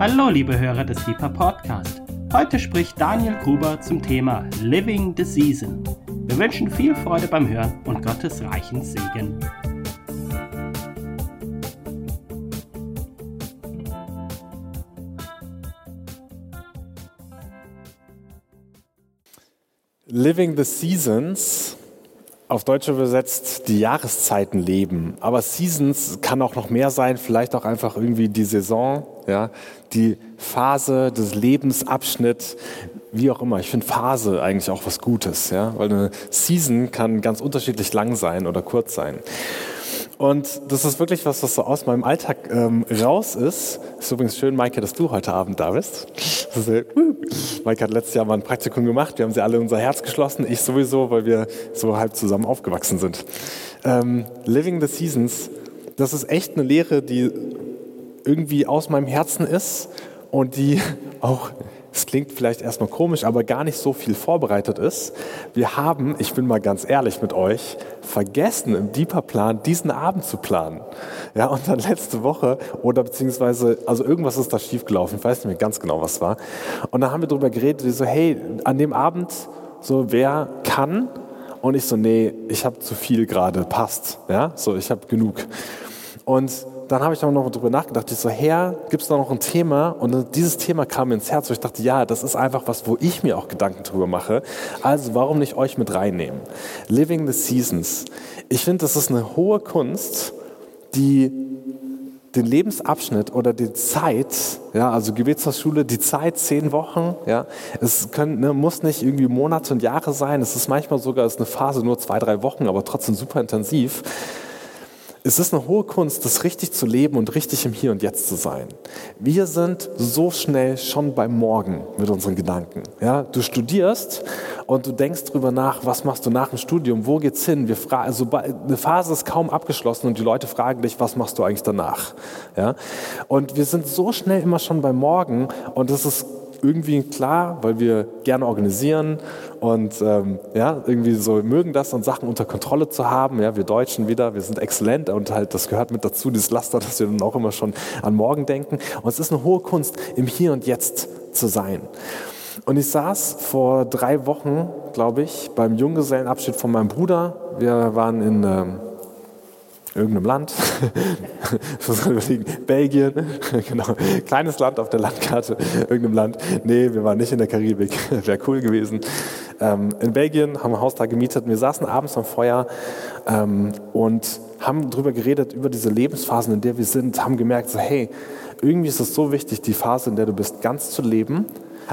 Hallo, liebe Hörer des Deeper Podcast. Heute spricht Daniel Gruber zum Thema Living the Season. Wir wünschen viel Freude beim Hören und Gottes reichen Segen. Living the Seasons, auf Deutsch übersetzt die Jahreszeiten leben. Aber Seasons kann auch noch mehr sein, vielleicht auch einfach irgendwie die Saison, ja, die Phase des Lebensabschnitt, wie auch immer. Ich finde Phase eigentlich auch was Gutes, ja, weil eine Season kann ganz unterschiedlich lang sein oder kurz sein. Und das ist wirklich was, was so aus meinem Alltag ähm, raus ist. Ist übrigens schön, Maike, dass du heute Abend da bist. Ist, äh, Maike hat letztes Jahr mal ein Praktikum gemacht. Wir haben sie alle unser Herz geschlossen. Ich sowieso, weil wir so halb zusammen aufgewachsen sind. Ähm, Living the Seasons, das ist echt eine Lehre, die irgendwie aus meinem Herzen ist und die auch es klingt vielleicht erstmal komisch, aber gar nicht so viel vorbereitet ist. Wir haben, ich bin mal ganz ehrlich mit euch, vergessen im Deeper-Plan diesen Abend zu planen. Ja, und dann letzte Woche oder beziehungsweise, also irgendwas ist da schiefgelaufen, ich weiß nicht mehr ganz genau, was war. Und dann haben wir darüber geredet, so, hey, an dem Abend, so, wer kann? Und ich so, nee, ich habe zu viel gerade, passt. Ja, so, ich habe genug. Und dann habe ich auch noch darüber nachgedacht. Ich so, Herr, gibt es da noch ein Thema? Und dieses Thema kam mir ins Herz, wo ich dachte, ja, das ist einfach was, wo ich mir auch Gedanken drüber mache. Also warum nicht euch mit reinnehmen? Living the Seasons. Ich finde, das ist eine hohe Kunst, die den Lebensabschnitt oder die Zeit, ja, also Gebetshausschule, die Zeit, zehn Wochen, ja, es können, ne, muss nicht irgendwie Monate und Jahre sein, es ist manchmal sogar ist eine Phase nur zwei, drei Wochen, aber trotzdem super intensiv es ist eine hohe Kunst, das richtig zu leben und richtig im Hier und Jetzt zu sein. Wir sind so schnell schon beim Morgen mit unseren Gedanken. Ja, du studierst und du denkst drüber nach, was machst du nach dem Studium, wo geht's hin? Wir also eine Phase ist kaum abgeschlossen und die Leute fragen dich, was machst du eigentlich danach? Ja, und wir sind so schnell immer schon beim Morgen und das ist irgendwie klar, weil wir gerne organisieren und ähm, ja, irgendwie so mögen das und Sachen unter Kontrolle zu haben. Ja, wir Deutschen wieder, wir sind exzellent und halt das gehört mit dazu, dieses Laster, dass wir dann auch immer schon an morgen denken. Und es ist eine hohe Kunst, im Hier und Jetzt zu sein. Und ich saß vor drei Wochen, glaube ich, beim Junggesellenabschied von meinem Bruder. Wir waren in ähm, irgendeinem Land. Belgien, genau, kleines Land auf der Landkarte, irgendeinem Land. Nee, wir waren nicht in der Karibik, wäre cool gewesen. Ähm, in Belgien haben wir ein Haus da gemietet wir saßen abends am Feuer ähm, und haben darüber geredet, über diese Lebensphasen, in der wir sind, haben gemerkt, so, hey, irgendwie ist es so wichtig, die Phase, in der du bist, ganz zu leben,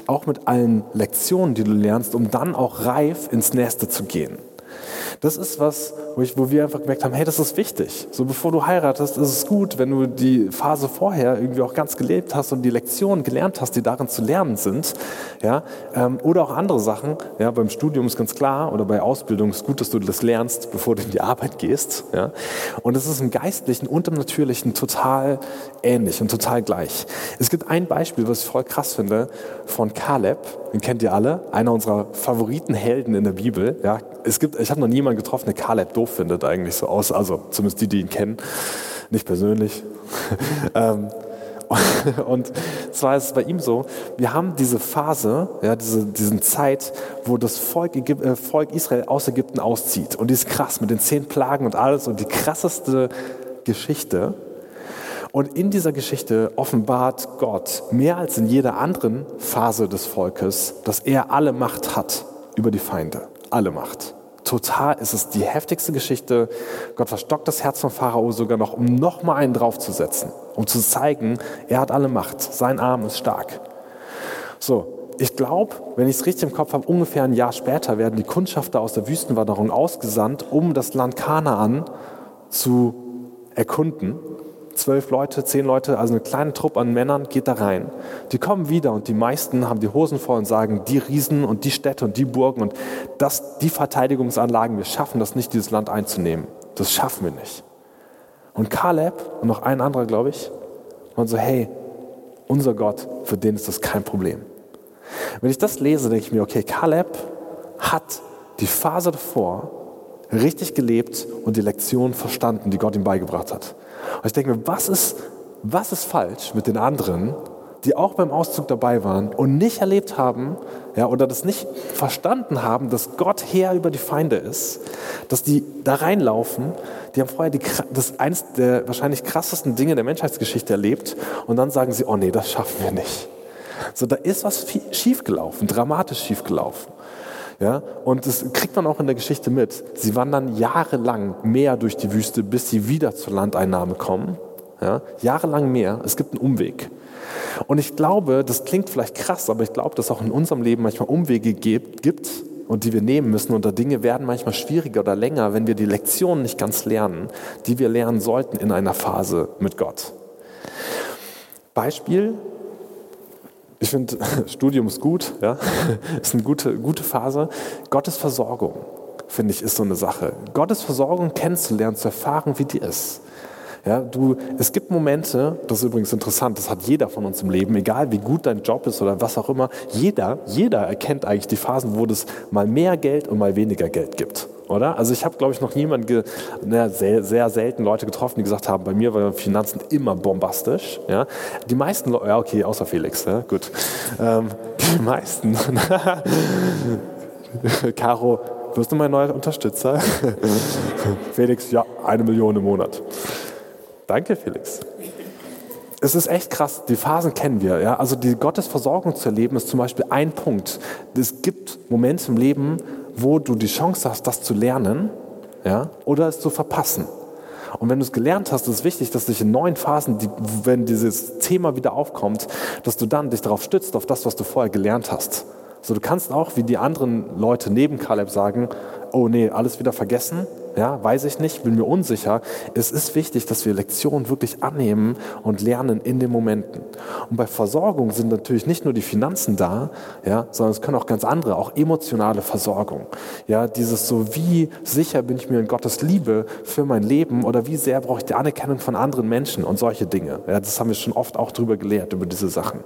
auch mit allen Lektionen, die du lernst, um dann auch reif ins Nächste zu gehen. Das ist was, wo, ich, wo wir einfach gemerkt haben, hey, das ist wichtig. So bevor du heiratest, ist es gut, wenn du die Phase vorher irgendwie auch ganz gelebt hast und die Lektionen gelernt hast, die darin zu lernen sind. Ja? Ähm, oder auch andere Sachen. Ja? Beim Studium ist ganz klar oder bei Ausbildung ist gut, dass du das lernst, bevor du in die Arbeit gehst. Ja? Und es ist im Geistlichen und im Natürlichen total ähnlich und total gleich. Es gibt ein Beispiel, was ich voll krass finde, von Kaleb. Den kennt ihr alle. Einer unserer Favoritenhelden in der Bibel. Ja? Es gibt, ich habe noch niemanden getroffen, der Kaleb doof findet eigentlich so aus. Also zumindest die, die ihn kennen. Nicht persönlich. ähm, und zwar ist es bei ihm so, wir haben diese Phase, ja, diese diesen Zeit, wo das Volk, äh, Volk Israel aus Ägypten auszieht. Und die ist krass mit den zehn Plagen und alles und die krasseste Geschichte. Und in dieser Geschichte offenbart Gott mehr als in jeder anderen Phase des Volkes, dass er alle Macht hat über die Feinde. Alle Macht total, es ist die heftigste Geschichte. Gott verstockt das Herz von Pharao sogar noch, um noch mal einen draufzusetzen, um zu zeigen, er hat alle Macht, sein Arm ist stark. So, ich glaube, wenn ich es richtig im Kopf habe, ungefähr ein Jahr später werden die Kundschafter aus der Wüstenwanderung ausgesandt, um das Land Kanaan zu erkunden zwölf Leute, zehn Leute, also eine kleine Truppe an Männern geht da rein. Die kommen wieder und die meisten haben die Hosen voll und sagen, die Riesen und die Städte und die Burgen und das, die Verteidigungsanlagen, wir schaffen das nicht, dieses Land einzunehmen. Das schaffen wir nicht. Und Kaleb und noch ein anderer, glaube ich, waren so, hey, unser Gott, für den ist das kein Problem. Wenn ich das lese, denke ich mir, okay, Kaleb hat die Phase davor richtig gelebt und die Lektion verstanden, die Gott ihm beigebracht hat. Und ich denke mir, was ist, was ist falsch mit den anderen, die auch beim Auszug dabei waren und nicht erlebt haben, ja, oder das nicht verstanden haben, dass Gott Herr über die Feinde ist, dass die da reinlaufen, die haben vorher die, das eines der wahrscheinlich krassesten Dinge der Menschheitsgeschichte erlebt und dann sagen sie, oh nee, das schaffen wir nicht. So, da ist was schiefgelaufen, dramatisch schiefgelaufen. Ja, und das kriegt man auch in der Geschichte mit. Sie wandern jahrelang mehr durch die Wüste, bis sie wieder zur Landeinnahme kommen. Ja, jahrelang mehr. Es gibt einen Umweg. Und ich glaube, das klingt vielleicht krass, aber ich glaube, dass auch in unserem Leben manchmal Umwege gibt und die wir nehmen müssen. Und da Dinge werden manchmal schwieriger oder länger, wenn wir die Lektionen nicht ganz lernen, die wir lernen sollten in einer Phase mit Gott. Beispiel, ich finde, Studium ist gut, ja, ist eine gute, gute Phase. Gottes Versorgung, finde ich, ist so eine Sache. Gottes Versorgung kennenzulernen, zu erfahren, wie die ist. Ja, du, es gibt Momente, das ist übrigens interessant, das hat jeder von uns im Leben, egal wie gut dein Job ist oder was auch immer, jeder, jeder erkennt eigentlich die Phasen, wo es mal mehr Geld und mal weniger Geld gibt. Oder? Also ich habe, glaube ich, noch niemanden, na, sehr, sehr selten Leute getroffen, die gesagt haben, bei mir waren Finanzen immer bombastisch. Ja? Die meisten Leute, ja okay, außer Felix, ja? gut. Ähm, die meisten. Caro, wirst du mein neuer Unterstützer? Felix, ja, eine Million im Monat. Danke, Felix. Es ist echt krass, die Phasen kennen wir. Ja? Also die Gottesversorgung zu erleben ist zum Beispiel ein Punkt. Es gibt Momente im Leben, wo du die Chance hast, das zu lernen ja? oder es zu verpassen. Und wenn du es gelernt hast, ist es wichtig, dass dich in neuen Phasen, die, wenn dieses Thema wieder aufkommt, dass du dann dich darauf stützt, auf das, was du vorher gelernt hast. So, du kannst auch, wie die anderen Leute neben Kaleb sagen, oh nee, alles wieder vergessen, ja, weiß ich nicht, bin mir unsicher. Es ist wichtig, dass wir Lektionen wirklich annehmen und lernen in den Momenten. Und bei Versorgung sind natürlich nicht nur die Finanzen da, ja, sondern es können auch ganz andere, auch emotionale Versorgung. Ja, dieses so, wie sicher bin ich mir in Gottes Liebe für mein Leben oder wie sehr brauche ich die Anerkennung von anderen Menschen und solche Dinge. Ja, das haben wir schon oft auch drüber gelehrt, über diese Sachen.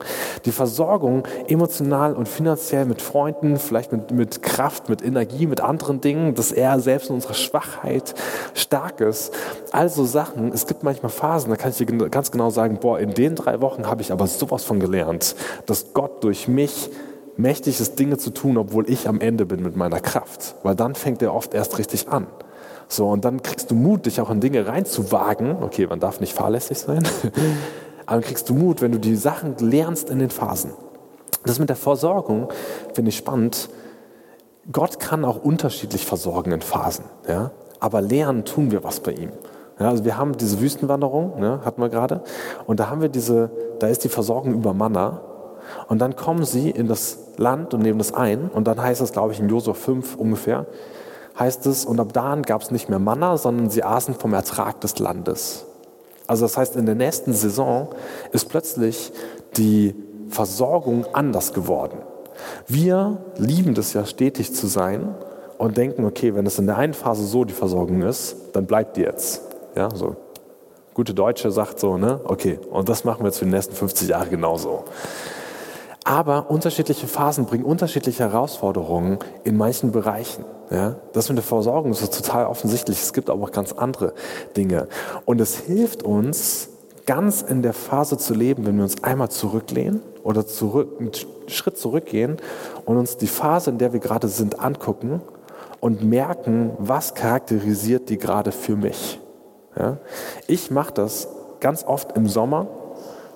Die Versorgung emotional und finanziell mit Freunden, vielleicht mit, mit Kraft, mit Energie, mit anderen Dingen, dass er selbst in unserer Schwachheit Schwachheit stark ist. Also Sachen, es gibt manchmal Phasen, da kann ich dir ganz genau sagen, boah, in den drei Wochen habe ich aber sowas von gelernt, dass Gott durch mich mächtig ist, Dinge zu tun, obwohl ich am Ende bin mit meiner Kraft. Weil dann fängt er oft erst richtig an. So, und dann kriegst du Mut, dich auch in Dinge reinzuwagen. Okay, man darf nicht fahrlässig sein. Aber dann kriegst du Mut, wenn du die Sachen lernst in den Phasen. Das mit der Versorgung finde ich spannend. Gott kann auch unterschiedlich versorgen in Phasen. Ja? Aber lernen tun wir was bei ihm. Ja, also wir haben diese Wüstenwanderung, ne, hatten wir gerade, und da haben wir diese, da ist die Versorgung über Manna. Und dann kommen sie in das Land und nehmen das ein. Und dann heißt es, glaube ich, in Josua 5 ungefähr, heißt es, und ab da gab es nicht mehr Manna, sondern sie aßen vom Ertrag des Landes. Also das heißt, in der nächsten Saison ist plötzlich die Versorgung anders geworden. Wir lieben das ja stetig zu sein und denken, okay, wenn es in der einen Phase so die Versorgung ist, dann bleibt die jetzt. Ja, so. Gute Deutsche sagt so, ne, okay, und das machen wir jetzt für die nächsten 50 Jahre genauso. Aber unterschiedliche Phasen bringen unterschiedliche Herausforderungen in manchen Bereichen. Ja? Das mit der Versorgung ist total offensichtlich. Es gibt aber auch ganz andere Dinge. Und es hilft uns, ganz in der Phase zu leben, wenn wir uns einmal zurücklehnen oder zurück, einen Schritt zurückgehen und uns die Phase, in der wir gerade sind, angucken und merken, was charakterisiert die gerade für mich. Ja? Ich mache das ganz oft im Sommer,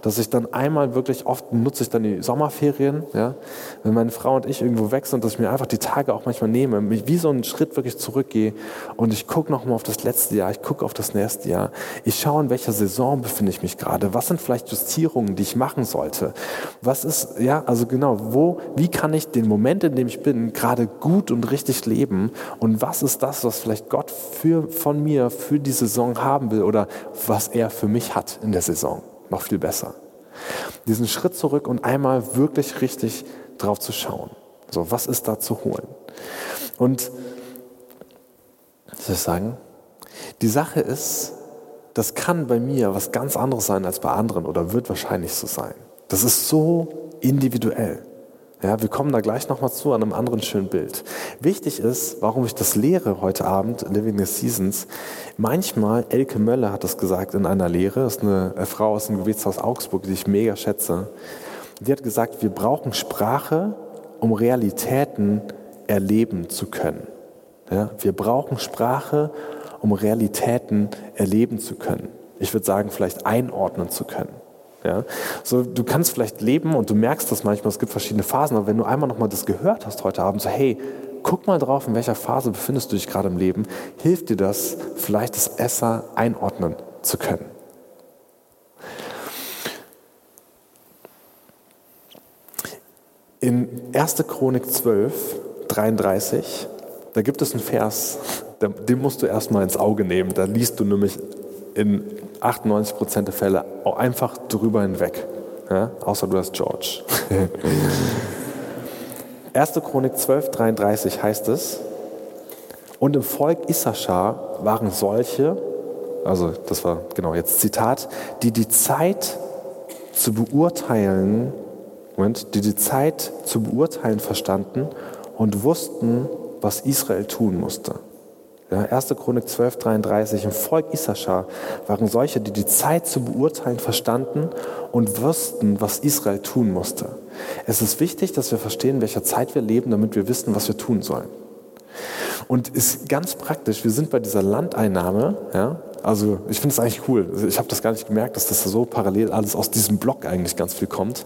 dass ich dann einmal wirklich oft nutze ich dann die Sommerferien, ja, wenn meine Frau und ich irgendwo weg sind, dass ich mir einfach die Tage auch manchmal nehme, mich wie so einen Schritt wirklich zurückgehe und ich gucke nochmal auf das letzte Jahr, ich gucke auf das nächste Jahr, ich schaue, in welcher Saison befinde ich mich gerade, was sind vielleicht Justierungen, die ich machen sollte, was ist, ja, also genau, wo, wie kann ich den Moment, in dem ich bin, gerade gut und richtig leben? Und was ist das, was vielleicht Gott für, von mir für die Saison haben will oder was er für mich hat in der Saison noch viel besser. Diesen Schritt zurück und einmal wirklich richtig drauf zu schauen. So, was ist da zu holen? Und, soll ich sagen? Die Sache ist, das kann bei mir was ganz anderes sein als bei anderen oder wird wahrscheinlich so sein. Das ist so individuell. Ja, wir kommen da gleich nochmal zu an einem anderen schönen Bild. Wichtig ist, warum ich das lehre heute Abend, Living the Seasons. Manchmal, Elke Möller hat das gesagt in einer Lehre, ist eine Frau aus dem Gebetshaus Augsburg, die ich mega schätze. Die hat gesagt, wir brauchen Sprache, um Realitäten erleben zu können. Ja, wir brauchen Sprache, um Realitäten erleben zu können. Ich würde sagen, vielleicht einordnen zu können. Ja? So, du kannst vielleicht leben und du merkst das manchmal, es gibt verschiedene Phasen, aber wenn du einmal nochmal das gehört hast heute Abend, so hey, guck mal drauf, in welcher Phase befindest du dich gerade im Leben, hilft dir das, vielleicht das Esser einordnen zu können. In 1. Chronik 12, 33, da gibt es einen Vers, den musst du erstmal ins Auge nehmen. Da liest du nämlich in 98 Prozent der Fälle auch einfach drüber hinweg. Ja? Außer du hast George. 1. Chronik 12, 33 heißt es, und im Volk Issachar waren solche, also das war genau jetzt Zitat, die die Zeit zu beurteilen, Moment, die die Zeit zu beurteilen verstanden und wussten, was Israel tun musste. Ja, 1. Chronik 12, 33. Im Volk Issachar waren solche, die die Zeit zu beurteilen verstanden und wussten, was Israel tun musste. Es ist wichtig, dass wir verstehen, in welcher Zeit wir leben, damit wir wissen, was wir tun sollen. Und ist ganz praktisch, wir sind bei dieser Landeinnahme, ja, also ich finde es eigentlich cool. Ich habe das gar nicht gemerkt, dass das so parallel alles aus diesem Block eigentlich ganz viel kommt.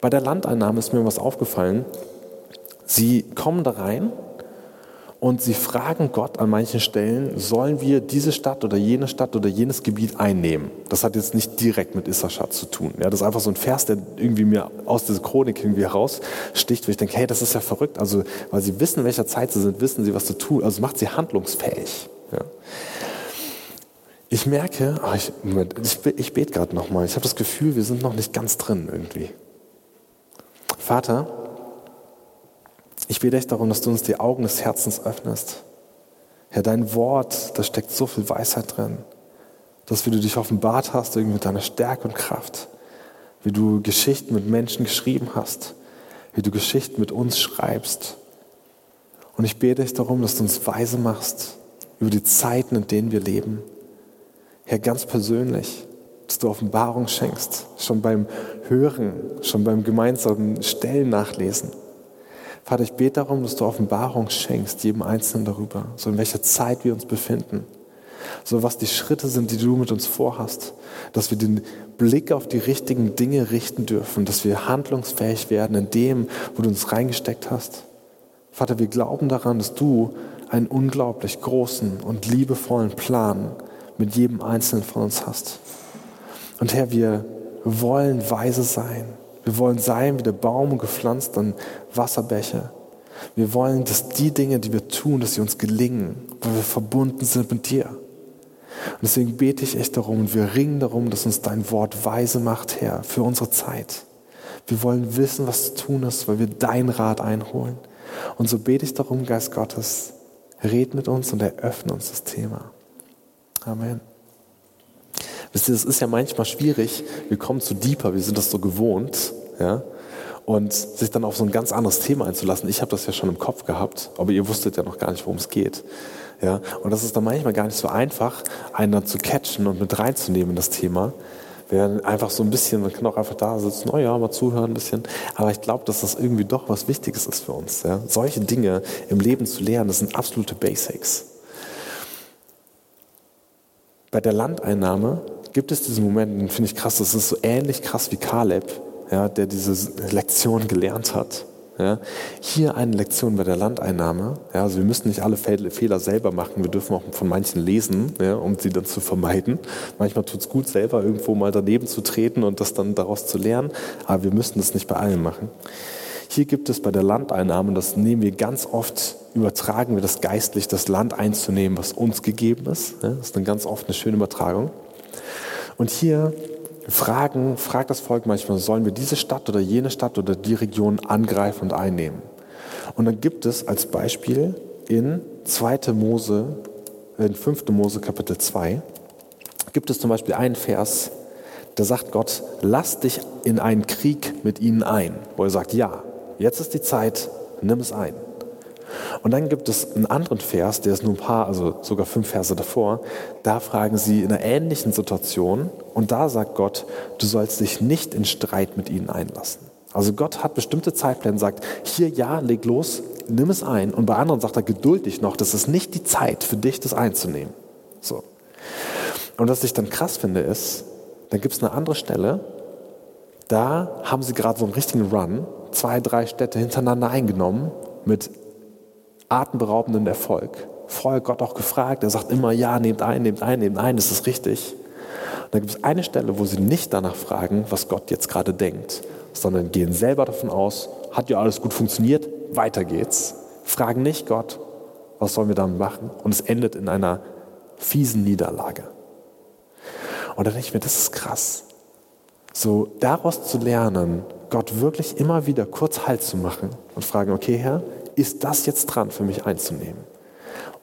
Bei der Landeinnahme ist mir was aufgefallen. Sie kommen da rein und sie fragen Gott an manchen Stellen, sollen wir diese Stadt oder jene Stadt oder jenes Gebiet einnehmen? Das hat jetzt nicht direkt mit Issachar zu tun. Ja, das ist einfach so ein Vers, der irgendwie mir aus dieser Chronik irgendwie heraussticht, wo ich denke, hey, das ist ja verrückt. Also, weil sie wissen, in welcher Zeit sie sind, wissen sie, was zu tun. Also macht sie handlungsfähig. Ja. Ich merke, oh, ich, ich, ich bete gerade nochmal. Ich habe das Gefühl, wir sind noch nicht ganz drin irgendwie. Vater, ich bete echt darum, dass du uns die Augen des Herzens öffnest. Herr, dein Wort, da steckt so viel Weisheit drin. Dass wie du dich offenbart hast, irgendwie mit deiner Stärke und Kraft. Wie du Geschichten mit Menschen geschrieben hast. Wie du Geschichten mit uns schreibst. Und ich bete dich darum, dass du uns weise machst über die Zeiten, in denen wir leben. Herr, ganz persönlich, dass du Offenbarung schenkst, schon beim Hören, schon beim gemeinsamen Stellen nachlesen. Vater, ich bete darum, dass du Offenbarung schenkst, jedem Einzelnen darüber, so in welcher Zeit wir uns befinden, so was die Schritte sind, die du mit uns vorhast, dass wir den Blick auf die richtigen Dinge richten dürfen, dass wir handlungsfähig werden in dem, wo du uns reingesteckt hast. Vater, wir glauben daran, dass du einen unglaublich großen und liebevollen Plan mit jedem Einzelnen von uns hast. Und Herr, wir wollen weise sein. Wir wollen sein wie der Baum gepflanzt an Wasserbäche. Wir wollen, dass die Dinge, die wir tun, dass sie uns gelingen, weil wir verbunden sind mit dir. Und deswegen bete ich echt darum und wir ringen darum, dass uns dein Wort weise macht, Herr, für unsere Zeit. Wir wollen wissen, was zu tun ist, weil wir dein Rat einholen. Und so bete ich darum, Geist Gottes, red mit uns und eröffne uns das Thema. Amen. Wisst ihr, das ist ja manchmal schwierig. Wir kommen zu deeper, wir sind das so gewohnt, ja. Und sich dann auf so ein ganz anderes Thema einzulassen. Ich habe das ja schon im Kopf gehabt, aber ihr wusstet ja noch gar nicht, worum es geht. Ja, und das ist dann manchmal gar nicht so einfach, einen dann zu catchen und mit reinzunehmen in das Thema. Wir einfach so ein bisschen, man kann auch einfach da sitzen, oh ja, mal zuhören ein bisschen. Aber ich glaube, dass das irgendwie doch was Wichtiges ist für uns. Ja? Solche Dinge im Leben zu lernen, das sind absolute Basics. Bei der Landeinnahme gibt es diesen Moment, den finde ich krass, das ist so ähnlich krass wie Kaleb, ja, der diese Lektion gelernt hat. Ja. Hier eine Lektion bei der Landeinnahme. Ja, also wir müssen nicht alle Fehler selber machen, wir dürfen auch von manchen lesen, ja, um sie dann zu vermeiden. Manchmal tut es gut, selber irgendwo mal daneben zu treten und das dann daraus zu lernen, aber wir müssen das nicht bei allen machen. Hier gibt es bei der Landeinnahme, und das nehmen wir ganz oft, übertragen wir das geistlich, das Land einzunehmen, was uns gegeben ist. Das ist dann ganz oft eine schöne Übertragung. Und hier fragen, fragt das Volk manchmal, sollen wir diese Stadt oder jene Stadt oder die Region angreifen und einnehmen? Und dann gibt es als Beispiel in 2. Mose, in 5. Mose Kapitel 2, gibt es zum Beispiel einen Vers, da sagt Gott, lass dich in einen Krieg mit ihnen ein. Wo er sagt, ja, jetzt ist die Zeit, nimm es ein. Und dann gibt es einen anderen Vers, der ist nur ein paar, also sogar fünf Verse davor. Da fragen sie in einer ähnlichen Situation und da sagt Gott, du sollst dich nicht in Streit mit ihnen einlassen. Also Gott hat bestimmte Zeitpläne, sagt, hier ja, leg los, nimm es ein. Und bei anderen sagt er, geduld dich noch, das ist nicht die Zeit für dich, das einzunehmen. So. Und was ich dann krass finde, ist, dann gibt es eine andere Stelle, da haben sie gerade so einen richtigen Run, zwei, drei Städte hintereinander eingenommen mit atemberaubendem Erfolg. Vorher Gott auch gefragt, er sagt immer, ja, nehmt ein, nehmt ein, nehmt ein, das ist richtig. Und dann gibt es eine Stelle, wo sie nicht danach fragen, was Gott jetzt gerade denkt, sondern gehen selber davon aus, hat ja alles gut funktioniert, weiter geht's. Fragen nicht Gott, was sollen wir damit machen? Und es endet in einer fiesen Niederlage. Und dann denke ich mir, das ist krass. So daraus zu lernen, Gott wirklich immer wieder kurz Halt zu machen und fragen, okay Herr, ist das jetzt dran für mich einzunehmen?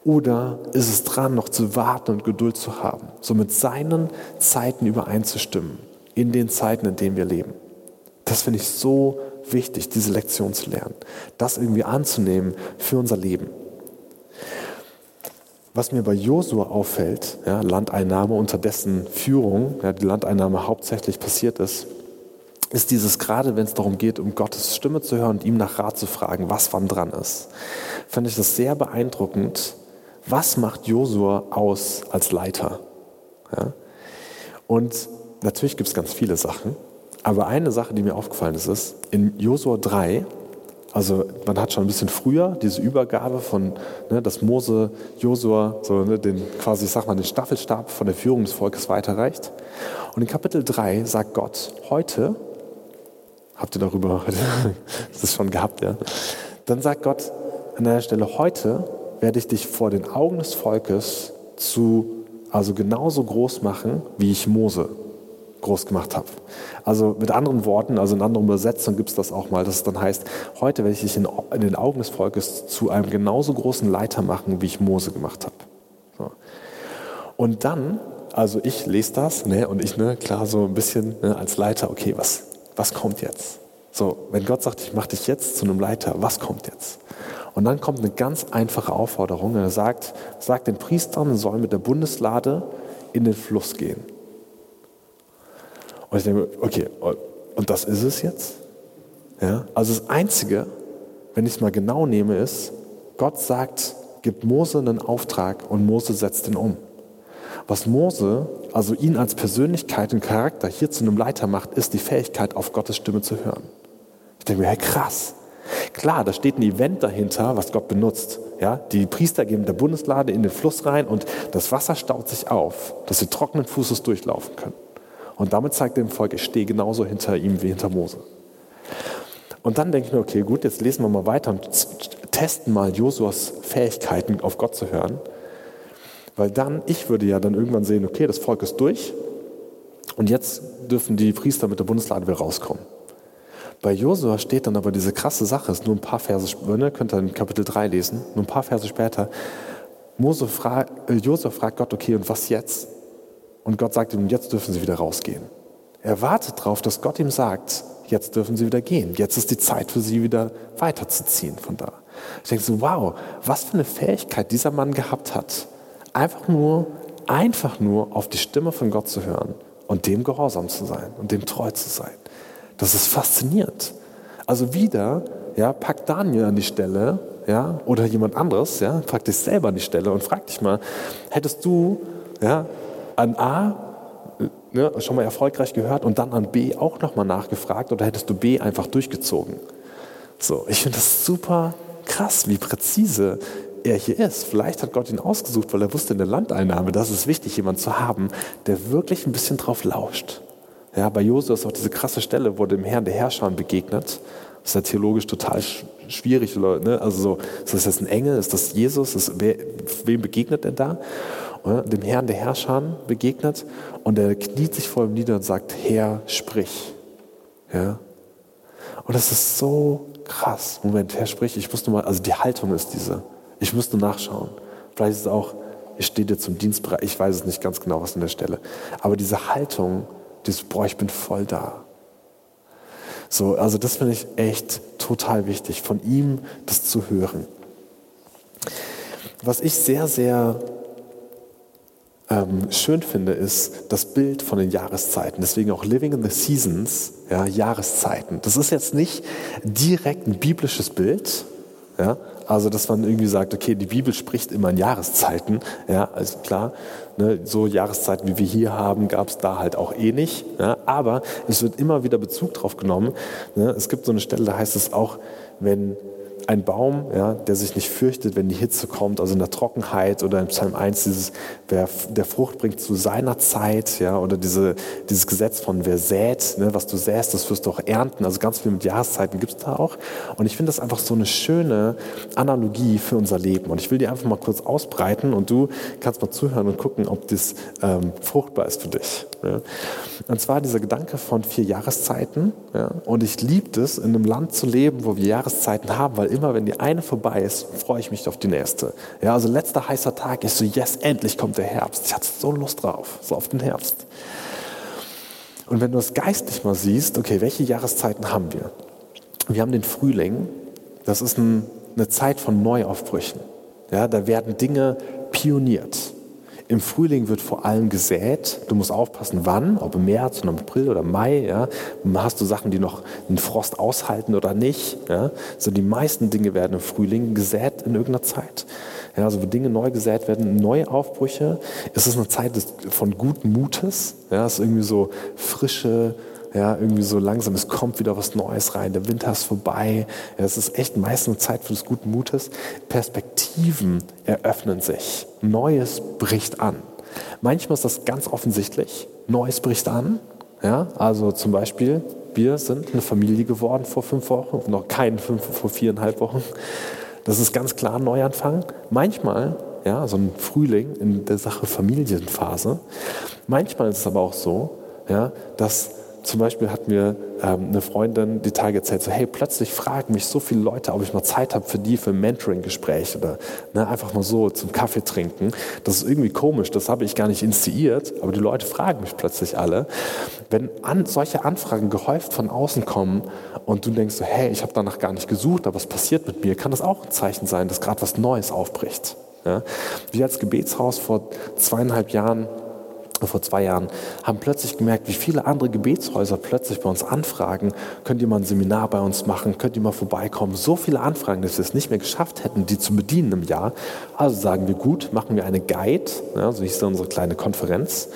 Oder ist es dran, noch zu warten und Geduld zu haben, so mit seinen Zeiten übereinzustimmen, in den Zeiten, in denen wir leben? Das finde ich so wichtig, diese Lektion zu lernen, das irgendwie anzunehmen für unser Leben. Was mir bei Josua auffällt, ja, Landeinnahme unter dessen Führung, ja, die Landeinnahme hauptsächlich passiert ist, ist dieses gerade, wenn es darum geht, um Gottes Stimme zu hören und ihm nach Rat zu fragen, was wann dran ist, fand ich das sehr beeindruckend. Was macht Josua aus als Leiter? Ja? Und natürlich gibt es ganz viele Sachen, aber eine Sache, die mir aufgefallen ist, ist, in Josua 3 also man hat schon ein bisschen früher diese Übergabe von, ne, dass Mose Josua so ne, den quasi, ich sag mal, den Staffelstab von der Führung des Volkes weiterreicht. Und in Kapitel 3 sagt Gott, heute, habt ihr darüber, das schon gehabt, ja, dann sagt Gott an der Stelle, heute werde ich dich vor den Augen des Volkes zu, also genauso groß machen, wie ich Mose groß gemacht habe. Also mit anderen Worten, also in anderen Übersetzungen gibt es das auch mal, dass es dann heißt, heute werde ich dich in, in, den Augen des Volkes zu einem genauso großen Leiter machen, wie ich Mose gemacht habe. So. Und dann, also ich lese das, ne, und ich, ne, klar, so ein bisschen ne, als Leiter, okay, was, was kommt jetzt? So, wenn Gott sagt, ich mache dich jetzt zu einem Leiter, was kommt jetzt? Und dann kommt eine ganz einfache Aufforderung. Er sagt, sagt den Priestern, sollen mit der Bundeslade in den Fluss gehen. Und ich denke, okay, und das ist es jetzt? Ja? Also das Einzige, wenn ich es mal genau nehme, ist, Gott sagt, gibt Mose einen Auftrag und Mose setzt ihn um. Was Mose, also ihn als Persönlichkeit und Charakter hier zu einem Leiter macht, ist die Fähigkeit, auf Gottes Stimme zu hören. Ich denke mir, hey, krass. Klar, da steht ein Event dahinter, was Gott benutzt. Ja, die Priester geben der Bundeslade in den Fluss rein und das Wasser staut sich auf, dass sie trockenen Fußes durchlaufen können. Und damit zeigt er dem Volk, ich stehe genauso hinter ihm wie hinter Mose. Und dann denke ich mir, okay, gut, jetzt lesen wir mal weiter und testen mal Josuas Fähigkeiten, auf Gott zu hören. Weil dann, ich würde ja dann irgendwann sehen, okay, das Volk ist durch und jetzt dürfen die Priester mit der Bundeslade wieder rauskommen. Bei Josua steht dann aber diese krasse Sache, ist nur ein paar Verse, ne, könnt ihr in Kapitel 3 lesen, nur ein paar Verse später. Mose frag, äh, Josua fragt Gott, okay, und was jetzt? Und Gott sagt ihm, jetzt dürfen sie wieder rausgehen. Er wartet darauf, dass Gott ihm sagt, jetzt dürfen sie wieder gehen. Jetzt ist die Zeit für sie wieder weiterzuziehen von da. Ich denke so, wow, was für eine Fähigkeit dieser Mann gehabt hat. Einfach nur, einfach nur auf die Stimme von Gott zu hören und dem gehorsam zu sein und dem treu zu sein. Das ist faszinierend. Also wieder, ja, packt Daniel an die Stelle, ja, oder jemand anderes, ja, pack dich selber an die Stelle und frag dich mal, hättest du, ja, an A ne, schon mal erfolgreich gehört und dann an B auch nochmal nachgefragt oder hättest du B einfach durchgezogen? So, ich finde das super krass, wie präzise er hier ist. Vielleicht hat Gott ihn ausgesucht, weil er wusste in der Landeinnahme, dass es wichtig, jemanden zu haben, der wirklich ein bisschen drauf lauscht. Ja, bei Josua ist auch diese krasse Stelle, wo dem Herrn der Herrscher begegnet. Das ist ja theologisch total schwierig. Ne? Also so, ist das jetzt ein Engel? Ist das Jesus? Ist, wer, wem begegnet er da? dem Herrn der Herrscher begegnet und er kniet sich vor ihm nieder und sagt, Herr, sprich. Ja? Und das ist so krass. Moment, Herr, sprich, ich musste mal, also die Haltung ist diese. Ich musste nachschauen. Vielleicht ist es auch, ich stehe dir zum Dienstbereich, ich weiß es nicht ganz genau, was an der Stelle. Aber diese Haltung, dieses, boah, ich bin voll da. So, also das finde ich echt total wichtig, von ihm das zu hören. Was ich sehr, sehr ähm, schön finde, ist das Bild von den Jahreszeiten. Deswegen auch Living in the Seasons, ja, Jahreszeiten. Das ist jetzt nicht direkt ein biblisches Bild, ja, also dass man irgendwie sagt, okay, die Bibel spricht immer in Jahreszeiten, ja, ist klar. Ne, so Jahreszeiten, wie wir hier haben, gab es da halt auch eh nicht. Ja, aber es wird immer wieder Bezug drauf genommen. Ne, es gibt so eine Stelle, da heißt es auch, wenn ein Baum, ja, der sich nicht fürchtet, wenn die Hitze kommt, also in der Trockenheit oder im Psalm 1 dieses, wer der Frucht bringt zu seiner Zeit, ja, oder diese, dieses Gesetz von wer sät, ne, was du säst, das wirst du auch ernten. Also ganz viel mit Jahreszeiten gibt es da auch. Und ich finde das einfach so eine schöne Analogie für unser Leben. Und ich will die einfach mal kurz ausbreiten und du kannst mal zuhören und gucken, ob das ähm, fruchtbar ist für dich. Ja. Und zwar dieser Gedanke von vier Jahreszeiten. Ja, und ich liebe es, in einem Land zu leben, wo wir Jahreszeiten haben, weil immer wenn die eine vorbei ist, freue ich mich auf die nächste. Ja, also letzter heißer Tag ist so, yes, endlich kommt der Herbst. Ich hatte so Lust drauf, so auf den Herbst. Und wenn du das geistlich mal siehst, okay, welche Jahreszeiten haben wir? Wir haben den Frühling, das ist ein, eine Zeit von Neuaufbrüchen. Ja, da werden Dinge pioniert. Im Frühling wird vor allem gesät. Du musst aufpassen, wann, ob im März oder im April oder Mai. Ja. Hast du Sachen, die noch den Frost aushalten oder nicht? Ja. So die meisten Dinge werden im Frühling gesät in irgendeiner Zeit. Ja, also wo Dinge neu gesät werden, neue Aufbrüche. Es ist eine Zeit des, von guten Mutes. Ja, es ist irgendwie so frische, ja, irgendwie so langsam, es kommt wieder was Neues rein, der Winter ist vorbei. Ja, es ist echt meist eine Zeit für des guten Mutes. Perspektiven eröffnen sich. Neues bricht an. Manchmal ist das ganz offensichtlich. Neues bricht an. Ja, also zum Beispiel, wir sind eine Familie geworden vor fünf Wochen, noch keinen fünf, vor viereinhalb Wochen. Das ist ganz klar ein Neuanfang. Manchmal, ja, so ein Frühling in der Sache Familienphase. Manchmal ist es aber auch so, ja, dass zum Beispiel hat mir ähm, eine Freundin die Tage erzählt, so hey, plötzlich fragen mich so viele Leute, ob ich mal Zeit habe für die, für ein Mentoring-Gespräch oder ne, einfach mal so zum Kaffee trinken. Das ist irgendwie komisch, das habe ich gar nicht initiiert, aber die Leute fragen mich plötzlich alle. Wenn an, solche Anfragen gehäuft von außen kommen und du denkst so, hey, ich habe danach gar nicht gesucht, aber was passiert mit mir, kann das auch ein Zeichen sein, dass gerade was Neues aufbricht. Ja? Wir als Gebetshaus vor zweieinhalb Jahren vor zwei Jahren, haben plötzlich gemerkt, wie viele andere Gebetshäuser plötzlich bei uns anfragen, könnt ihr mal ein Seminar bei uns machen, könnt ihr mal vorbeikommen. So viele Anfragen, dass wir es nicht mehr geschafft hätten, die zu bedienen im Jahr. Also sagen wir, gut, machen wir eine Guide, ja, so hieß unsere kleine Konferenz,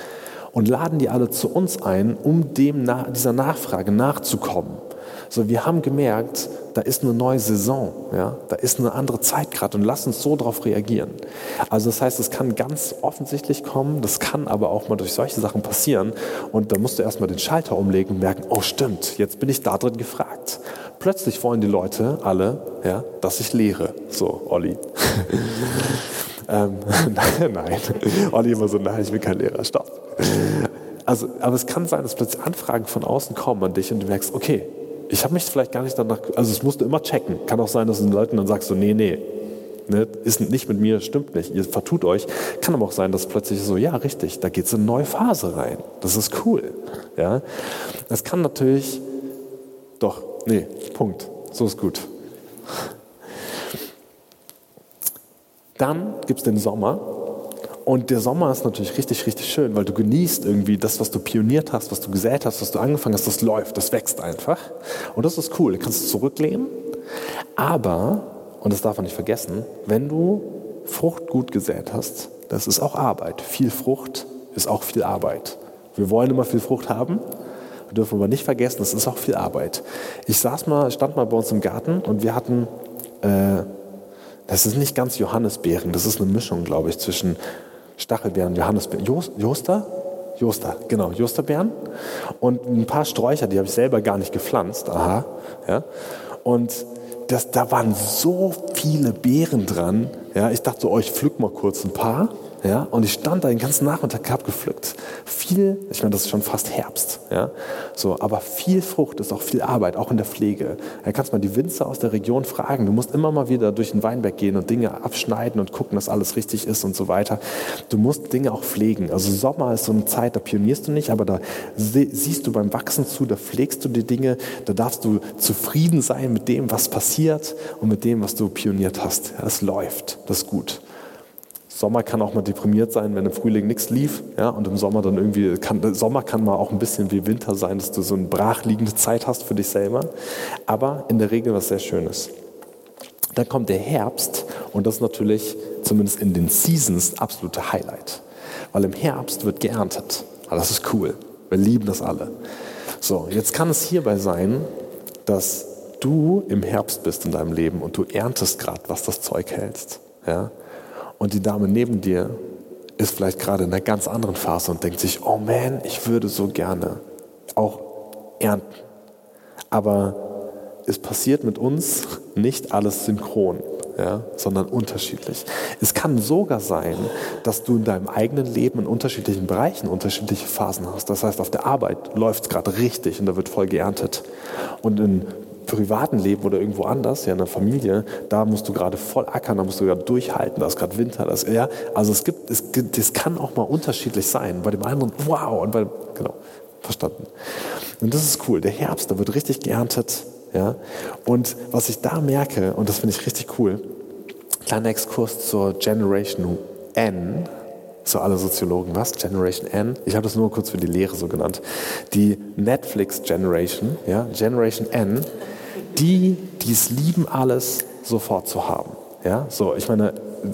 und laden die alle zu uns ein, um dem, dieser Nachfrage nachzukommen. So, wir haben gemerkt, da ist eine neue Saison, ja, da ist eine andere Zeit gerade und lass uns so darauf reagieren. Also das heißt, es kann ganz offensichtlich kommen, das kann aber auch mal durch solche Sachen passieren und da musst du erstmal den Schalter umlegen und merken, oh stimmt, jetzt bin ich da drin gefragt. Plötzlich wollen die Leute alle, ja, dass ich lehre. So, Olli. ähm, nein, Olli immer so, nein, ich bin kein Lehrer, stopp. Also, aber es kann sein, dass plötzlich Anfragen von außen kommen an dich und du merkst, okay, ich habe mich vielleicht gar nicht danach, also es musst du immer checken. Kann auch sein, dass du den Leuten dann sagst, so, nee, nee, ne, ist nicht mit mir, stimmt nicht, ihr vertut euch. Kann aber auch sein, dass plötzlich so, ja, richtig, da geht es in eine neue Phase rein. Das ist cool. Ja? Das kann natürlich, doch, nee, Punkt, so ist gut. Dann gibt es den Sommer und der Sommer ist natürlich richtig, richtig schön, weil du genießt irgendwie das, was du pioniert hast, was du gesät hast, was du angefangen hast, das läuft, das wächst einfach. Und das ist cool, du kannst zurücklehnen. Aber, und das darf man nicht vergessen, wenn du Frucht gut gesät hast, das ist auch Arbeit. Viel Frucht ist auch viel Arbeit. Wir wollen immer viel Frucht haben, wir dürfen aber nicht vergessen, das ist auch viel Arbeit. Ich saß mal, stand mal bei uns im Garten und wir hatten, äh, das ist nicht ganz Johannisbeeren, das ist eine Mischung, glaube ich, zwischen Stachelbeeren, Johannisbeeren, Joster? Joster, genau, Josterbeeren. Und ein paar Sträucher, die habe ich selber gar nicht gepflanzt. Aha. Ja. Und das, da waren so viele Beeren dran. Ja, ich dachte, oh, ich pflück mal kurz ein paar. Ja, und ich stand da den ganzen Nachmittag, habe gepflückt. Viel, ich meine, das ist schon fast Herbst. Ja, so, aber viel Frucht ist auch viel Arbeit, auch in der Pflege. Da kannst mal die Winzer aus der Region fragen. Du musst immer mal wieder durch den Weinberg gehen und Dinge abschneiden und gucken, dass alles richtig ist und so weiter. Du musst Dinge auch pflegen. Also Sommer ist so eine Zeit, da pionierst du nicht, aber da siehst du beim Wachsen zu, da pflegst du die Dinge, da darfst du zufrieden sein mit dem, was passiert und mit dem, was du pioniert hast. Das läuft, das ist gut. Sommer kann auch mal deprimiert sein, wenn im Frühling nichts lief. Ja, und im Sommer dann irgendwie, kann, Sommer kann mal auch ein bisschen wie Winter sein, dass du so eine brachliegende Zeit hast für dich selber. Aber in der Regel was sehr Schönes. Dann kommt der Herbst und das ist natürlich zumindest in den Seasons absolute Highlight. Weil im Herbst wird geerntet. Ah, das ist cool. Wir lieben das alle. So, jetzt kann es hierbei sein, dass du im Herbst bist in deinem Leben und du erntest gerade, was das Zeug hältst. Ja? Und die Dame neben dir ist vielleicht gerade in einer ganz anderen Phase und denkt sich, oh man, ich würde so gerne auch ernten. Aber es passiert mit uns nicht alles synchron, ja, sondern unterschiedlich. Es kann sogar sein, dass du in deinem eigenen Leben in unterschiedlichen Bereichen unterschiedliche Phasen hast. Das heißt, auf der Arbeit läuft es gerade richtig und da wird voll geerntet. Und im privaten Leben oder irgendwo anders, ja, in der Familie, da musst du gerade voll ackern, da musst du gerade durchhalten, da ist gerade Winter. Das, ja, also es gibt, es, das kann auch mal unterschiedlich sein. Bei dem anderen, wow, und bei, genau, verstanden. Und das ist cool. Der Herbst, da wird richtig geerntet. Ja? Und was ich da merke, und das finde ich richtig cool, kleiner Exkurs zur Generation N, zu alle Soziologen, was? Generation N? Ich habe das nur kurz für die Lehre so genannt. Die Netflix Generation, ja, Generation N, die, die es lieben, alles sofort zu haben. Ja, so, ich meine,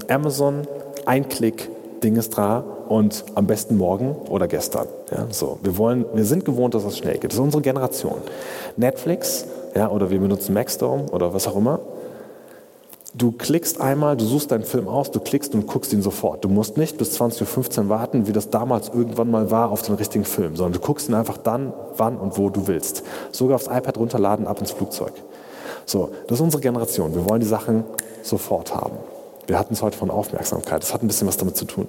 Amazon, ein Klick, Ding ist da und am besten morgen oder gestern. Ja, so, wir, wollen, wir sind gewohnt, dass das schnell geht. Das ist unsere Generation. Netflix, ja, oder wir benutzen Maxstorm oder was auch immer. Du klickst einmal, du suchst deinen Film aus, du klickst und guckst ihn sofort. Du musst nicht bis 20.15 Uhr warten, wie das damals irgendwann mal war, auf den richtigen Film, sondern du guckst ihn einfach dann, wann und wo du willst. Sogar aufs iPad runterladen, ab ins Flugzeug. So, das ist unsere Generation. Wir wollen die Sachen sofort haben. Wir hatten es heute von Aufmerksamkeit. Das hat ein bisschen was damit zu tun.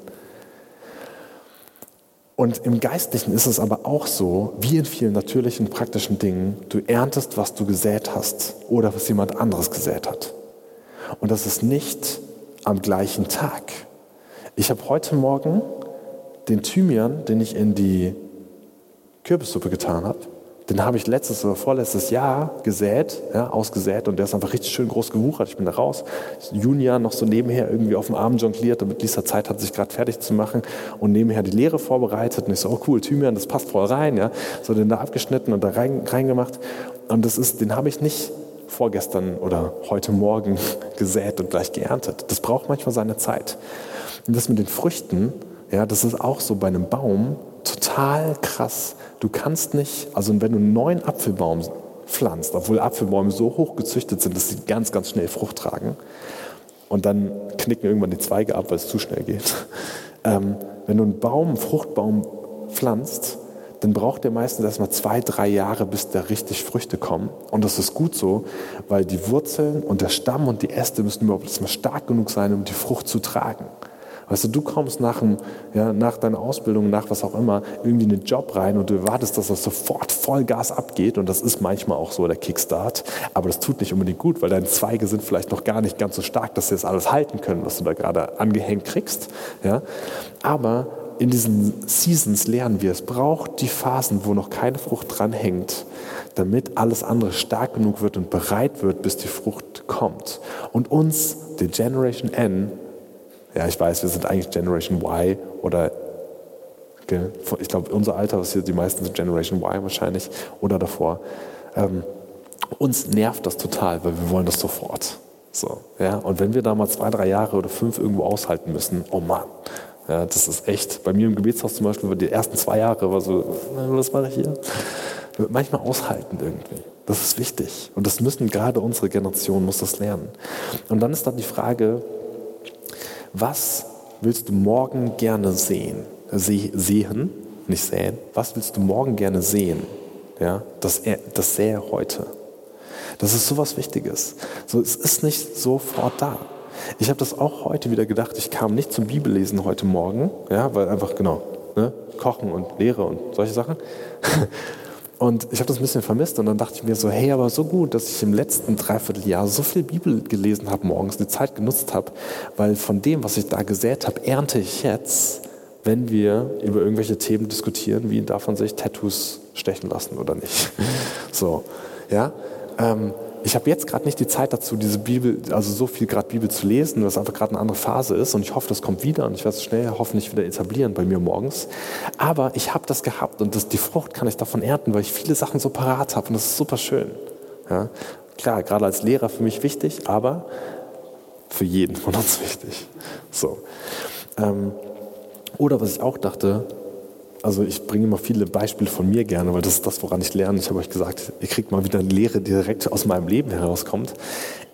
Und im Geistlichen ist es aber auch so, wie in vielen natürlichen, praktischen Dingen, du erntest, was du gesät hast oder was jemand anderes gesät hat. Und das ist nicht am gleichen Tag. Ich habe heute Morgen den Thymian, den ich in die Kürbissuppe getan habe, den habe ich letztes oder vorletztes Jahr gesät, ja, ausgesät und der ist einfach richtig schön groß gewuchert. Ich bin da raus. Junia noch so nebenher irgendwie auf dem Arm jongliert, damit Lisa Zeit hat, sich gerade fertig zu machen und nebenher die Lehre vorbereitet. Und ich so, oh cool, Thymian, das passt voll rein. Ja. So den da abgeschnitten und da rein, reingemacht. Und das ist, den habe ich nicht vorgestern oder heute Morgen gesät und gleich geerntet. Das braucht manchmal seine Zeit. Und das mit den Früchten, ja, das ist auch so bei einem Baum total krass Du kannst nicht, also wenn du einen neuen Apfelbaum pflanzt, obwohl Apfelbäume so hoch gezüchtet sind, dass sie ganz, ganz schnell Frucht tragen, und dann knicken irgendwann die Zweige ab, weil es zu schnell geht. Ähm, wenn du einen Baum, einen Fruchtbaum pflanzt, dann braucht der meistens erstmal zwei, drei Jahre, bis da richtig Früchte kommen. Und das ist gut so, weil die Wurzeln und der Stamm und die Äste müssen überhaupt erstmal stark genug sein, um die Frucht zu tragen. Weißt du, du kommst nach, dem, ja, nach deiner Ausbildung, nach was auch immer, irgendwie in den Job rein und du erwartest, dass das sofort Vollgas abgeht und das ist manchmal auch so der Kickstart, aber das tut nicht unbedingt gut, weil deine Zweige sind vielleicht noch gar nicht ganz so stark, dass sie das alles halten können, was du da gerade angehängt kriegst. Ja? Aber in diesen Seasons lernen wir, es braucht die Phasen, wo noch keine Frucht dranhängt, damit alles andere stark genug wird und bereit wird, bis die Frucht kommt. Und uns, die Generation N, ja, ich weiß, wir sind eigentlich Generation Y oder ich glaube, unser Alter ist hier, die meisten sind Generation Y wahrscheinlich oder davor. Ähm, uns nervt das total, weil wir wollen das sofort. So, ja? Und wenn wir da mal zwei, drei Jahre oder fünf irgendwo aushalten müssen, oh Mann, ja, das ist echt. Bei mir im Gebetshaus zum Beispiel, die ersten zwei Jahre war so, was mache ich hier? Manchmal aushalten irgendwie. Das ist wichtig. Und das müssen gerade unsere Generation muss das lernen. Und dann ist dann die Frage, was willst du morgen gerne sehen? Se sehen, nicht sehen. Was willst du morgen gerne sehen? Ja, das, das sähe heute. Das ist so was Wichtiges. So, es ist nicht sofort da. Ich habe das auch heute wieder gedacht. Ich kam nicht zum Bibellesen heute Morgen, ja, weil einfach genau ne, Kochen und Lehre und solche Sachen. Und ich habe das ein bisschen vermisst und dann dachte ich mir so, hey, aber so gut, dass ich im letzten Dreivierteljahr so viel Bibel gelesen habe morgens, die Zeit genutzt habe, weil von dem, was ich da gesät habe, ernte ich jetzt, wenn wir über irgendwelche Themen diskutieren, wie darf man sich Tattoos stechen lassen oder nicht. So, ja. Ähm, ich habe jetzt gerade nicht die Zeit dazu, diese Bibel, also so viel gerade Bibel zu lesen, weil es einfach gerade eine andere Phase ist und ich hoffe, das kommt wieder und ich werde es schnell hoffentlich wieder etablieren bei mir morgens. Aber ich habe das gehabt und das, die Frucht kann ich davon ernten, weil ich viele Sachen so parat habe und das ist super schön. Ja? Klar, gerade als Lehrer für mich wichtig, aber für jeden von uns wichtig. So. Ähm, oder was ich auch dachte, also ich bringe immer viele Beispiele von mir gerne, weil das ist das, woran ich lerne. Ich habe euch gesagt, ihr kriegt mal wieder eine Lehre, die direkt aus meinem Leben herauskommt.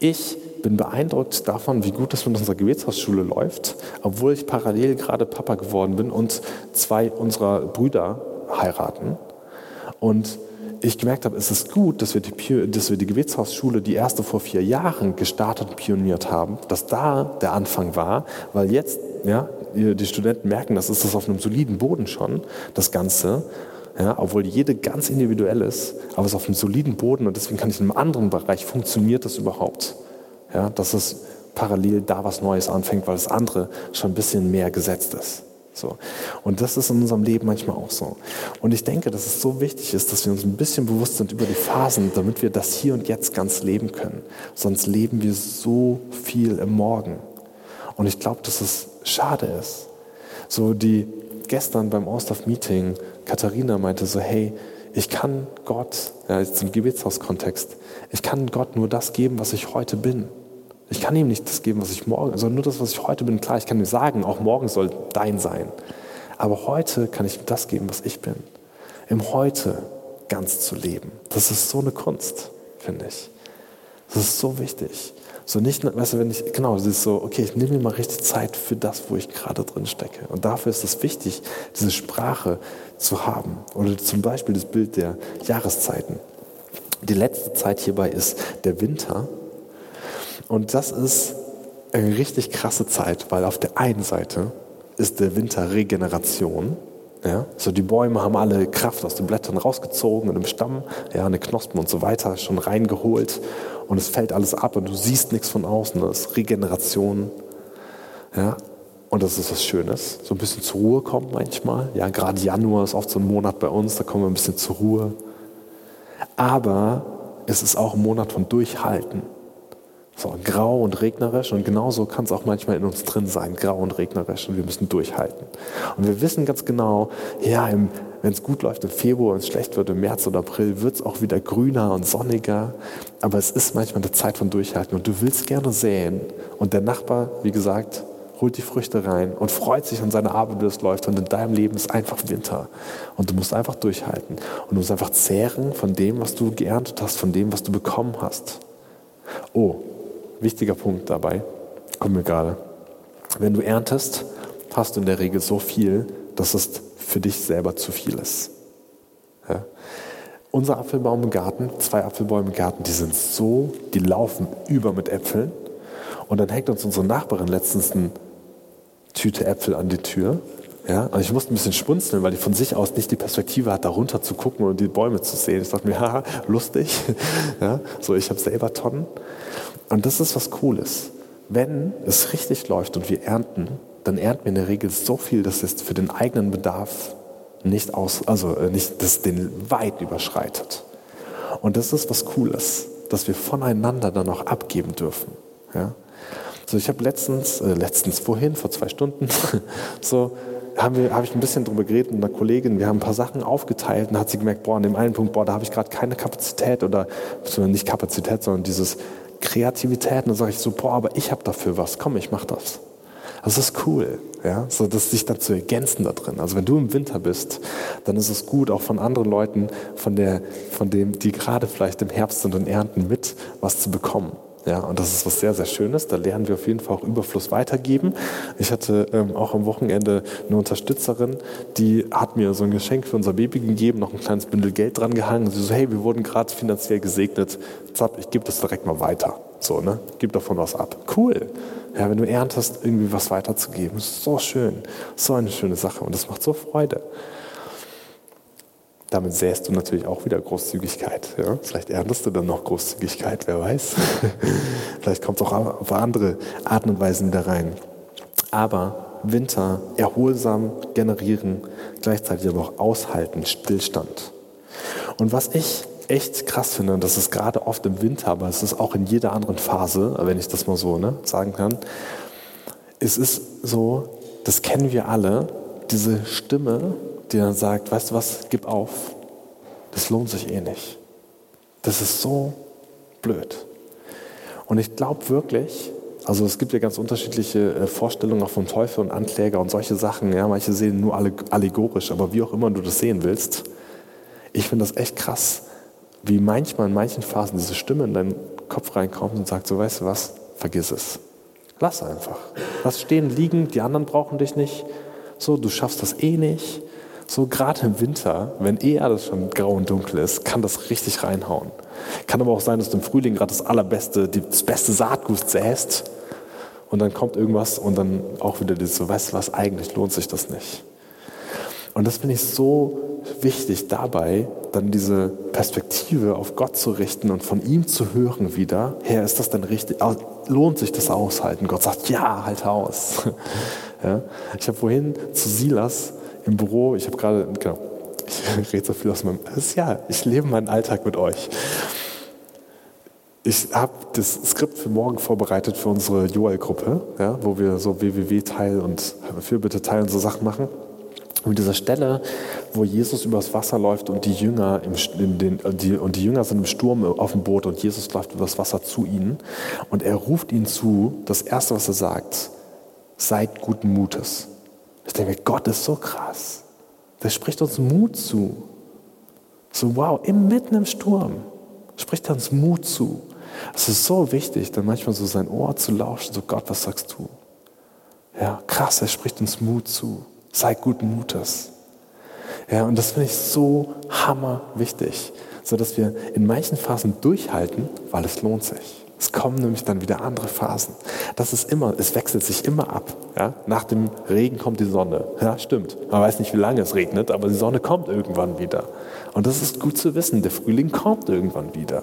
Ich bin beeindruckt davon, wie gut es mit unserer Gebetshausschule läuft, obwohl ich parallel gerade Papa geworden bin und zwei unserer Brüder heiraten. Und ich gemerkt habe, es ist gut, dass wir, die, dass wir die Gebetshausschule, die erste vor vier Jahren gestartet und pioniert haben, dass da der Anfang war, weil jetzt, ja, die Studenten merken, das ist das auf einem soliden Boden schon, das Ganze, ja, obwohl jede ganz individuell ist, aber es ist auf einem soliden Boden und deswegen kann ich in einem anderen Bereich funktioniert das überhaupt. Ja, dass es parallel da was Neues anfängt, weil das andere schon ein bisschen mehr gesetzt ist. So. Und das ist in unserem Leben manchmal auch so. Und ich denke, dass es so wichtig ist, dass wir uns ein bisschen bewusst sind über die Phasen, damit wir das hier und jetzt ganz leben können. Sonst leben wir so viel im Morgen. Und ich glaube, dass es schade ist. So die gestern beim Ostaf-Meeting, Katharina meinte so, hey, ich kann Gott, ja, jetzt im Gebetshaus-Kontext, ich kann Gott nur das geben, was ich heute bin. Ich kann ihm nicht das geben, was ich morgen, sondern nur das, was ich heute bin. Klar, ich kann ihm sagen, auch morgen soll dein sein. Aber heute kann ich ihm das geben, was ich bin. Im Heute ganz zu leben. Das ist so eine Kunst, finde ich. Das ist so wichtig. So nicht, weißt du, wenn ich, genau, das ist so, okay, ich nehme mir mal richtig Zeit für das, wo ich gerade drin stecke. Und dafür ist es wichtig, diese Sprache zu haben. Oder zum Beispiel das Bild der Jahreszeiten. Die letzte Zeit hierbei ist der Winter und das ist eine richtig krasse Zeit, weil auf der einen Seite ist der Winter Regeneration. Ja, so die Bäume haben alle Kraft aus den Blättern rausgezogen und im Stamm, ja, eine Knospen und so weiter schon reingeholt und es fällt alles ab und du siehst nichts von außen. Das ist Regeneration. Ja, und das ist was Schönes. So ein bisschen zur Ruhe kommen manchmal. Ja, gerade Januar ist oft so ein Monat bei uns, da kommen wir ein bisschen zur Ruhe. Aber es ist auch ein Monat von Durchhalten. So, grau und regnerisch. Und genauso kann es auch manchmal in uns drin sein, grau und regnerisch. Und wir müssen durchhalten. Und wir wissen ganz genau, ja, wenn es gut läuft im Februar und es schlecht wird im März oder April, wird es auch wieder grüner und sonniger, aber es ist manchmal eine Zeit von Durchhalten. Und du willst gerne säen. Und der Nachbar, wie gesagt, holt die Früchte rein und freut sich an seine Arbeit, wie es läuft. Und in deinem Leben ist einfach Winter. Und du musst einfach durchhalten. Und du musst einfach zehren von dem, was du geerntet hast, von dem, was du bekommen hast. Oh, wichtiger Punkt dabei, kommt mir gerade. Wenn du erntest, hast du in der Regel so viel, dass es für dich selber zu viel ist. Ja? Unser Apfelbaum im Garten, zwei Apfelbäume im Garten, die sind so, die laufen über mit Äpfeln. Und dann hängt uns unsere Nachbarin letztens eine Tüte Äpfel an die Tür. Ja, und ich musste ein bisschen schmunzeln, weil ich von sich aus nicht die Perspektive hat, da runter zu gucken und die Bäume zu sehen. Ich dachte mir, haha, lustig. Ja, so, ich habe selber Tonnen. Und das ist was Cooles. Wenn es richtig läuft und wir ernten, dann ernten wir in der Regel so viel, dass es für den eigenen Bedarf nicht aus, also äh, nicht, das den weit überschreitet. Und das ist was Cooles, dass wir voneinander dann auch abgeben dürfen. Ja? So, ich habe letztens, äh, letztens vorhin, vor zwei Stunden, so habe ich ein bisschen drüber geredet mit einer Kollegin. Wir haben ein paar Sachen aufgeteilt und hat sie gemerkt, boah, an dem einen Punkt, boah, da habe ich gerade keine Kapazität oder nicht Kapazität, sondern dieses Kreativität. Und dann sage ich so, boah, aber ich habe dafür was. Komm, ich mache das. Das ist cool, ja, so das sich dann zu ergänzen da drin. Also wenn du im Winter bist, dann ist es gut, auch von anderen Leuten, von der, von dem, die gerade vielleicht im Herbst sind und ernten, mit was zu bekommen. Ja, und das ist was sehr, sehr Schönes. Da lernen wir auf jeden Fall auch Überfluss weitergeben. Ich hatte ähm, auch am Wochenende eine Unterstützerin, die hat mir so ein Geschenk für unser Baby gegeben, noch ein kleines Bündel Geld dran gehangen. Sie so, hey, wir wurden gerade finanziell gesegnet. Zapp, ich gebe das direkt mal weiter. So, ne? Gib davon was ab. Cool. Ja, wenn du erntest, irgendwie was weiterzugeben. Ist so schön. So eine schöne Sache. Und das macht so Freude. Damit säst du natürlich auch wieder Großzügigkeit. Ja? Vielleicht erntest du dann noch Großzügigkeit, wer weiß. Vielleicht kommt es auch auf andere Arten und Weisen wieder rein. Aber Winter erholsam generieren, gleichzeitig aber auch aushalten, Stillstand. Und was ich echt krass finde, und das ist gerade oft im Winter, aber es ist auch in jeder anderen Phase, wenn ich das mal so ne, sagen kann, es ist so, das kennen wir alle, diese Stimme, die dann sagt, weißt du was, gib auf, das lohnt sich eh nicht. Das ist so blöd. Und ich glaube wirklich, also es gibt ja ganz unterschiedliche äh, Vorstellungen auch vom Teufel und Ankläger und solche Sachen. Ja, manche sehen nur allegorisch, aber wie auch immer du das sehen willst, ich finde das echt krass, wie manchmal in manchen Phasen diese Stimme in deinen Kopf reinkommt und sagt, so weißt du was, vergiss es. Lass einfach. Lass stehen, liegen, die anderen brauchen dich nicht. So, du schaffst das eh nicht. So, gerade im Winter, wenn eh alles schon grau und dunkel ist, kann das richtig reinhauen. Kann aber auch sein, dass du im Frühling gerade das allerbeste, das beste Saatgut säst und dann kommt irgendwas und dann auch wieder so, weißt du was, eigentlich lohnt sich das nicht. Und das finde ich so wichtig dabei, dann diese Perspektive auf Gott zu richten und von ihm zu hören wieder, Herr, ist das denn richtig? Lohnt sich das aushalten? Gott sagt, ja, halt aus. Ja? Ich habe vorhin zu Silas im Büro, ich habe gerade, genau, ich rede so viel aus meinem, ja, ich lebe meinen Alltag mit euch. Ich habe das Skript für morgen vorbereitet für unsere Joel-Gruppe, ja, wo wir so WWW-Teil und Fürbitte-Teil und so Sachen machen. Und mit dieser Stelle, wo Jesus übers Wasser läuft und die Jünger im, den, die, und die Jünger sind im Sturm auf dem Boot und Jesus läuft übers Wasser zu ihnen und er ruft ihnen zu, das erste, was er sagt, seid guten Mutes. Ich denke, Gott ist so krass. Der spricht uns Mut zu. So wow, mitten im Sturm spricht er uns Mut zu. Es ist so wichtig, dann manchmal so sein Ohr zu lauschen, so Gott, was sagst du? Ja, krass, er spricht uns Mut zu. Sei guten Mutes. Ja, und das finde ich so hammer wichtig, so dass wir in manchen Phasen durchhalten, weil es lohnt sich. Es kommen nämlich dann wieder andere Phasen. Das ist immer, es wechselt sich immer ab. Ja? Nach dem Regen kommt die Sonne. Ja, stimmt. Man weiß nicht, wie lange es regnet, aber die Sonne kommt irgendwann wieder. Und das ist gut zu wissen. Der Frühling kommt irgendwann wieder.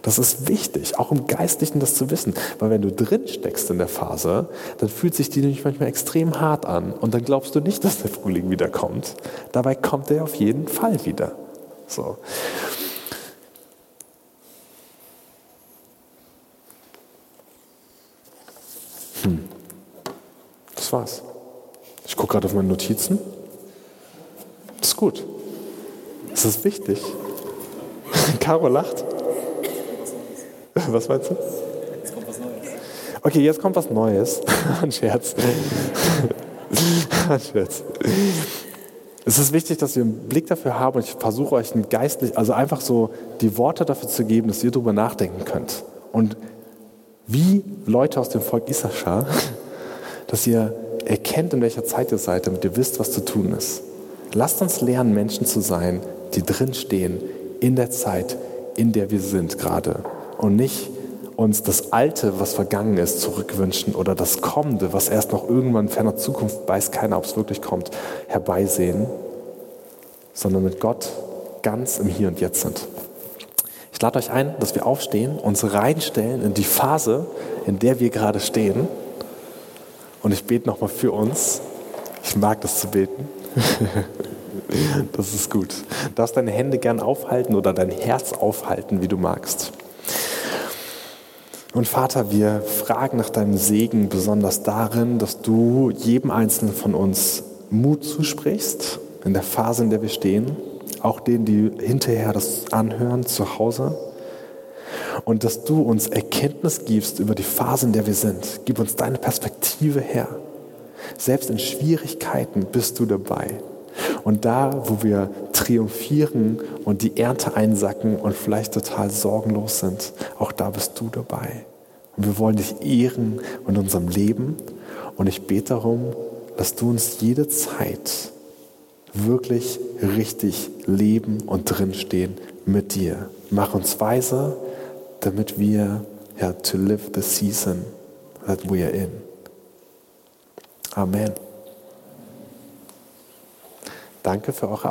Das ist wichtig, auch im Geistlichen das zu wissen. Weil wenn du drin steckst in der Phase, dann fühlt sich die nämlich manchmal extrem hart an. Und dann glaubst du nicht, dass der Frühling wiederkommt. Dabei kommt er auf jeden Fall wieder. So. Hm. Das war's. Ich gucke gerade auf meine Notizen. Das ist gut. Das ist wichtig. Caro lacht. Was meinst du? Jetzt kommt was Neues. Okay, jetzt kommt was Neues. Ein Scherz. Ein Scherz. Es ist wichtig, dass ihr einen Blick dafür habt und ich versuche euch geistlich, also einfach so die Worte dafür zu geben, dass ihr darüber nachdenken könnt. Und wie Leute aus dem Volk Issachar, dass ihr erkennt, in welcher Zeit ihr seid, damit ihr wisst, was zu tun ist. Lasst uns lernen, Menschen zu sein, die drinstehen in der Zeit, in der wir sind gerade. Und nicht uns das Alte, was vergangen ist, zurückwünschen oder das Kommende, was erst noch irgendwann in ferner Zukunft, weiß keiner, ob es wirklich kommt, herbeisehen, sondern mit Gott ganz im Hier und Jetzt sind. Ich lade euch ein, dass wir aufstehen, uns reinstellen in die Phase, in der wir gerade stehen. Und ich bete nochmal für uns. Ich mag das zu beten. Das ist gut. Du darfst deine Hände gern aufhalten oder dein Herz aufhalten, wie du magst. Und Vater, wir fragen nach deinem Segen besonders darin, dass du jedem Einzelnen von uns Mut zusprichst in der Phase, in der wir stehen, auch denen, die hinterher das anhören zu Hause. Und dass du uns Erkenntnis gibst über die Phase, in der wir sind. Gib uns deine Perspektive her. Selbst in Schwierigkeiten bist du dabei. Und da, wo wir triumphieren und die Ernte einsacken und vielleicht total sorgenlos sind, auch da bist du dabei. Und wir wollen dich ehren in unserem Leben. Und ich bete darum, dass du uns jede Zeit wirklich richtig leben und drinstehen mit dir. Mach uns weise, damit wir ja, to live the season that we are in. Amen. Danke für eure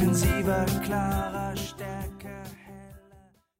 intensiver, klarer.